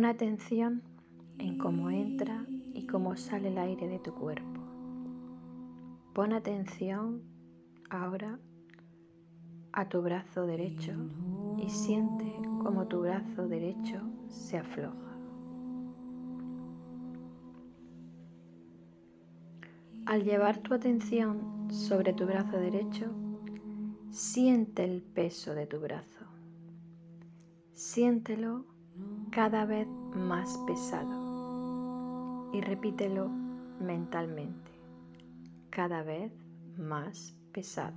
Pon atención en cómo entra y cómo sale el aire de tu cuerpo. Pon atención ahora a tu brazo derecho y siente cómo tu brazo derecho se afloja. Al llevar tu atención sobre tu brazo derecho, siente el peso de tu brazo. Siéntelo cada vez más pesado y repítelo mentalmente, cada vez más pesado.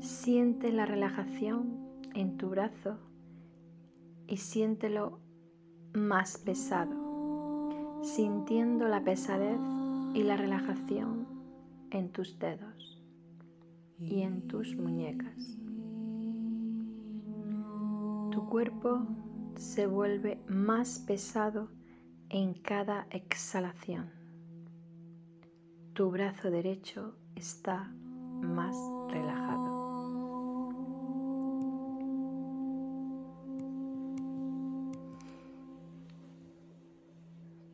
Siente la relajación en tu brazo y siéntelo más pesado, sintiendo la pesadez y la relajación en tus dedos y en tus muñecas cuerpo se vuelve más pesado en cada exhalación. Tu brazo derecho está más relajado.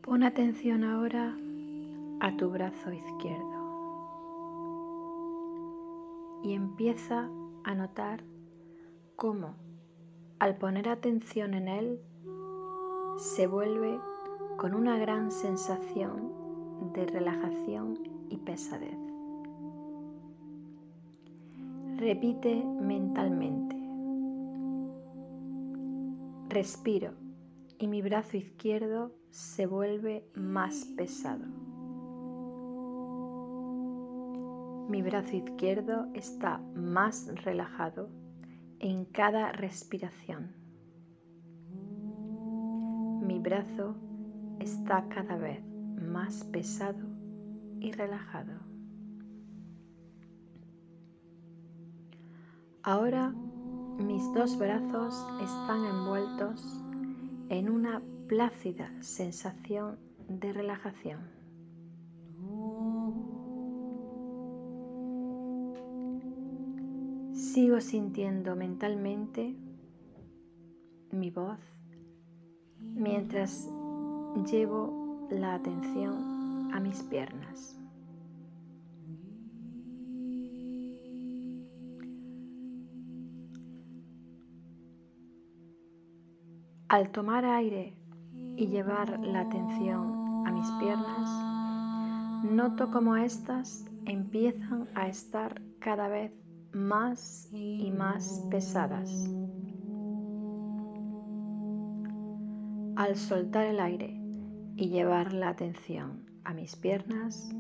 Pon atención ahora a tu brazo izquierdo y empieza a notar cómo al poner atención en él, se vuelve con una gran sensación de relajación y pesadez. Repite mentalmente. Respiro y mi brazo izquierdo se vuelve más pesado. Mi brazo izquierdo está más relajado en cada respiración. Mi brazo está cada vez más pesado y relajado. Ahora mis dos brazos están envueltos en una plácida sensación de relajación. Sigo sintiendo mentalmente mi voz mientras llevo la atención a mis piernas. Al tomar aire y llevar la atención a mis piernas, noto como éstas empiezan a estar cada vez más y más pesadas. Al soltar el aire y llevar la atención a mis piernas,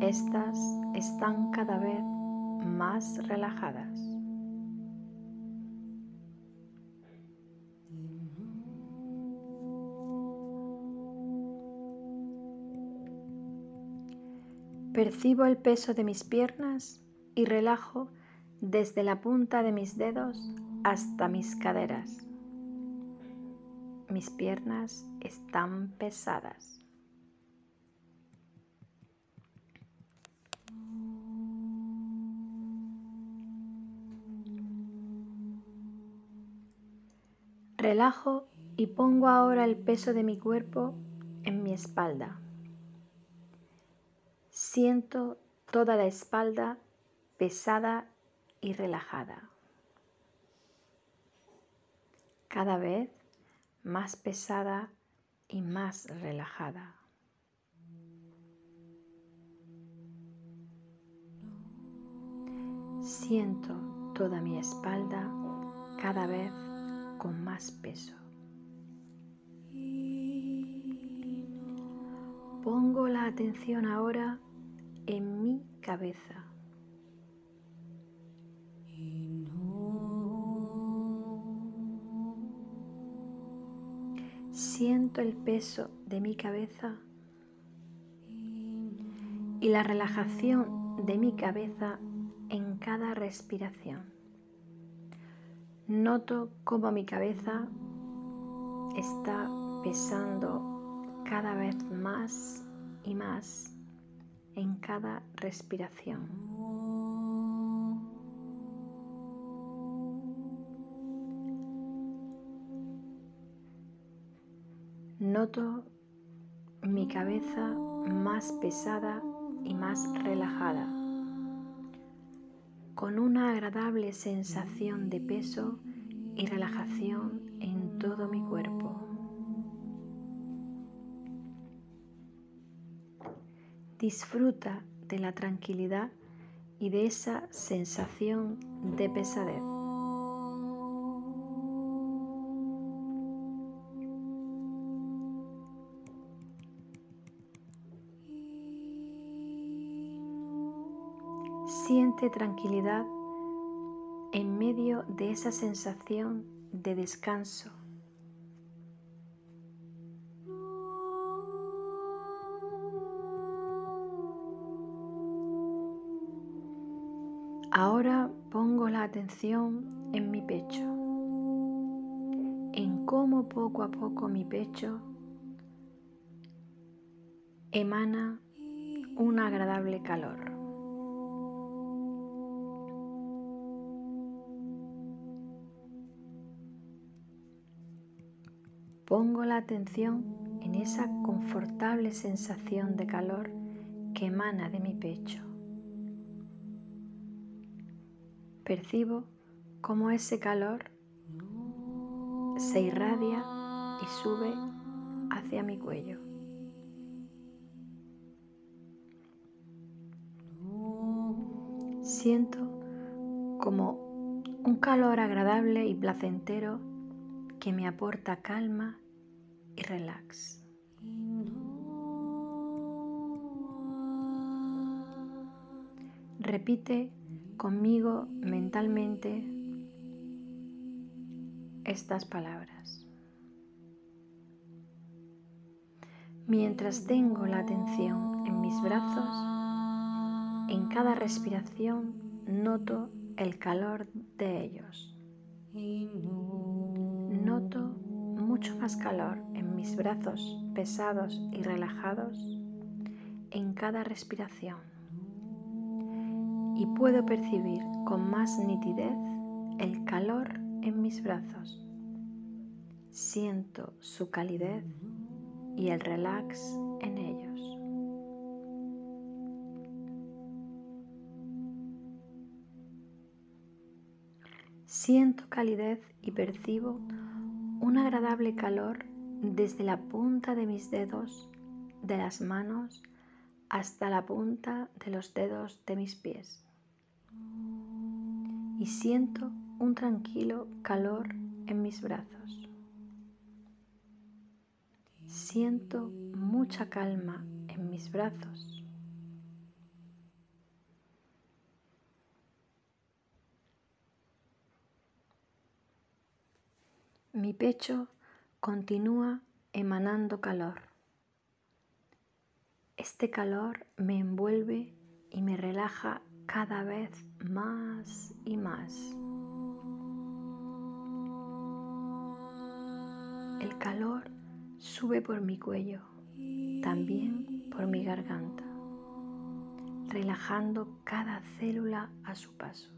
estas están cada vez más relajadas. Percibo el peso de mis piernas y relajo desde la punta de mis dedos hasta mis caderas. Mis piernas están pesadas. Relajo y pongo ahora el peso de mi cuerpo en mi espalda. Siento toda la espalda pesada y relajada. Cada vez más pesada y más relajada. Siento toda mi espalda cada vez con más peso. Pongo la atención ahora en mi cabeza. Siento el peso de mi cabeza y la relajación de mi cabeza en cada respiración. Noto cómo mi cabeza está pesando cada vez más y más en cada respiración. Noto mi cabeza más pesada y más relajada, con una agradable sensación de peso y relajación en todo mi cuerpo. Disfruta de la tranquilidad y de esa sensación de pesadez. Siente tranquilidad en medio de esa sensación de descanso. Ahora pongo la atención en mi pecho, en cómo poco a poco mi pecho emana un agradable calor. Pongo la atención en esa confortable sensación de calor que emana de mi pecho. Percibo cómo ese calor se irradia y sube hacia mi cuello. Siento como un calor agradable y placentero que me aporta calma relax. Repite conmigo mentalmente estas palabras. Mientras tengo la atención en mis brazos, en cada respiración noto el calor de ellos. Noto mucho más calor mis brazos pesados y relajados en cada respiración. Y puedo percibir con más nitidez el calor en mis brazos. Siento su calidez y el relax en ellos. Siento calidez y percibo un agradable calor desde la punta de mis dedos de las manos hasta la punta de los dedos de mis pies. Y siento un tranquilo calor en mis brazos. Siento mucha calma en mis brazos. Mi pecho continúa emanando calor. Este calor me envuelve y me relaja cada vez más y más. El calor sube por mi cuello, también por mi garganta, relajando cada célula a su paso.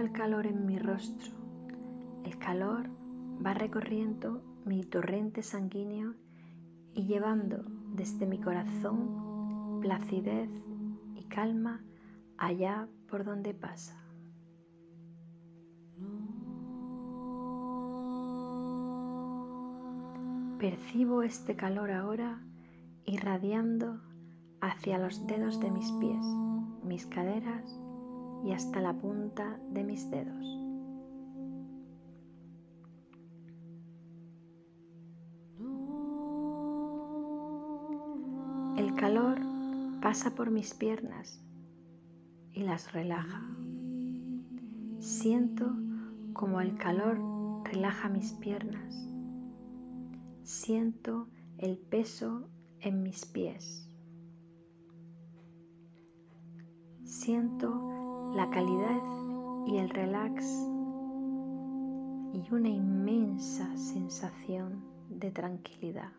El calor en mi rostro. El calor va recorriendo mi torrente sanguíneo y llevando desde mi corazón placidez y calma allá por donde pasa. Percibo este calor ahora irradiando hacia los dedos de mis pies, mis caderas y hasta la punta de mis dedos. El calor pasa por mis piernas y las relaja. Siento como el calor relaja mis piernas. Siento el peso en mis pies. Siento la calidad y el relax y una inmensa sensación de tranquilidad.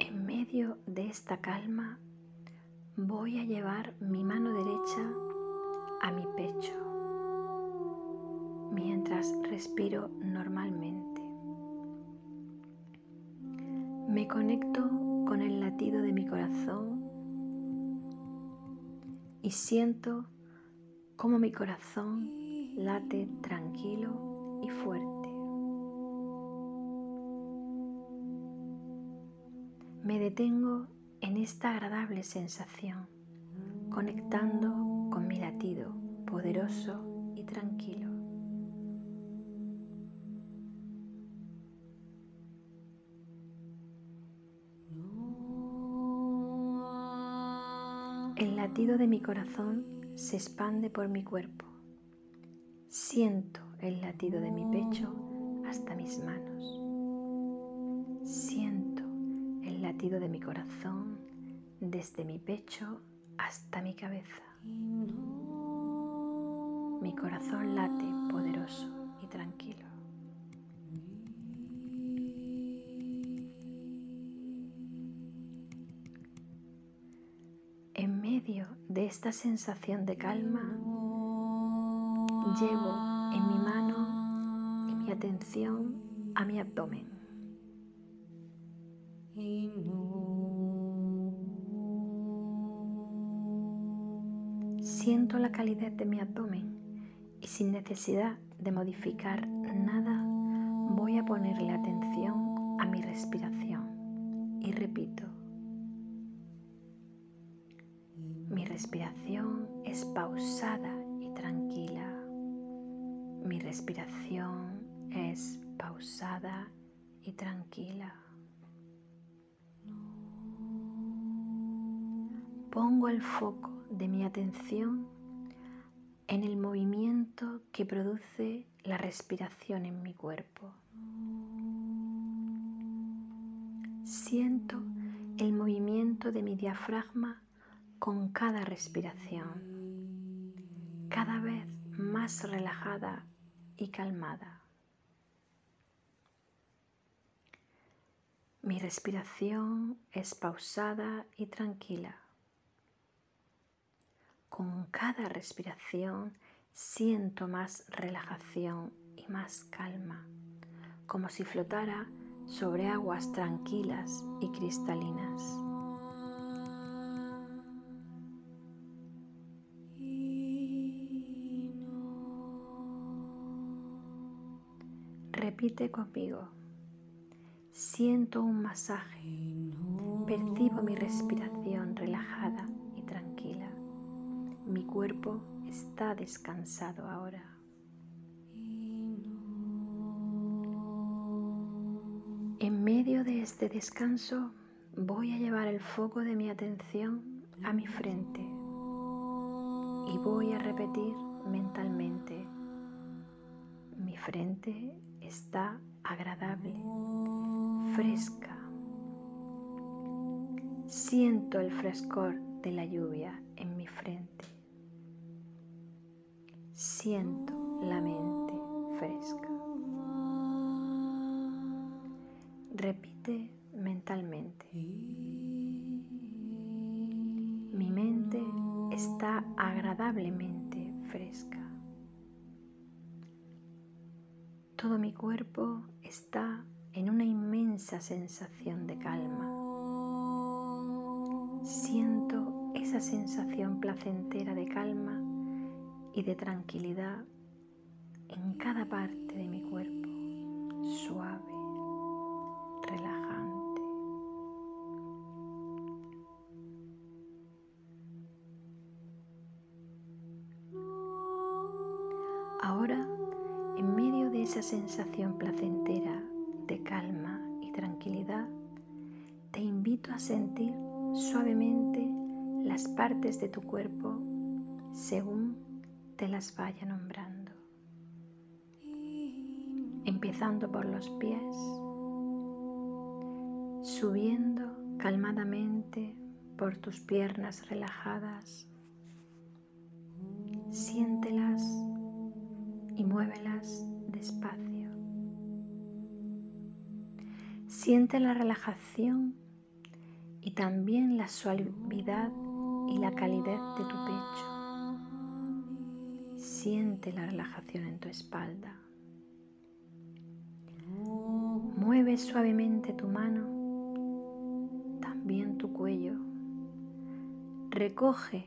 En medio de esta calma voy a llevar mi mano derecha a mi pecho mientras respiro normalmente. Me conecto con el latido de mi corazón y siento cómo mi corazón late tranquilo y fuerte. Me detengo en esta agradable sensación, conectando con mi latido poderoso y tranquilo. El latido de mi corazón se expande por mi cuerpo. Siento el latido de mi pecho hasta mis manos. Siento el latido de mi corazón desde mi pecho hasta mi cabeza. Mi corazón late poderoso y tranquilo. De esta sensación de calma, llevo en mi mano y mi atención a mi abdomen. Siento la calidez de mi abdomen y sin necesidad de modificar nada voy a ponerle atención a mi respiración y repito. Mi respiración es pausada y tranquila. Mi respiración es pausada y tranquila. Pongo el foco de mi atención en el movimiento que produce la respiración en mi cuerpo. Siento el movimiento de mi diafragma con cada respiración, cada vez más relajada y calmada. Mi respiración es pausada y tranquila. Con cada respiración siento más relajación y más calma, como si flotara sobre aguas tranquilas y cristalinas. Repite conmigo. Siento un masaje. Percibo mi respiración relajada mi cuerpo está descansado ahora. En medio de este descanso voy a llevar el foco de mi atención a mi frente y voy a repetir mentalmente, mi frente está agradable, fresca. Siento el frescor de la lluvia en mi frente siento la mente fresca. Repite mentalmente. Mi mente está agradablemente fresca. Todo mi cuerpo está en una inmensa sensación de calma. Siento esa sensación placentera de calma y de tranquilidad en cada parte de mi cuerpo, suave, esa sensación placentera de calma y tranquilidad, te invito a sentir suavemente las partes de tu cuerpo según te las vaya nombrando. Empezando por los pies, subiendo calmadamente por tus piernas relajadas. Siéntelas y muévelas despacio. Siente la relajación y también la suavidad y la calidez de tu pecho. Siente la relajación en tu espalda. Mueve suavemente tu mano, también tu cuello. Recoge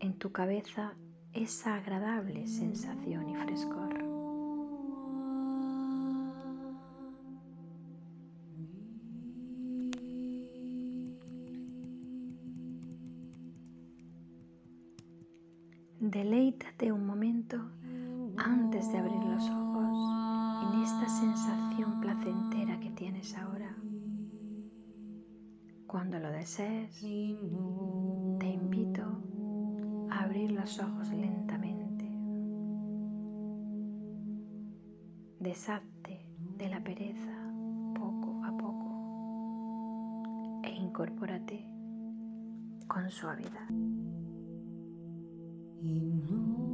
en tu cabeza esa agradable sensación y frescor. Deleítate un momento antes de abrir los ojos en esta sensación placentera que tienes ahora. Cuando lo desees, te invito a abrir los ojos lentamente. Deshazte de la pereza poco a poco e incorpórate con suavidad. Ignore.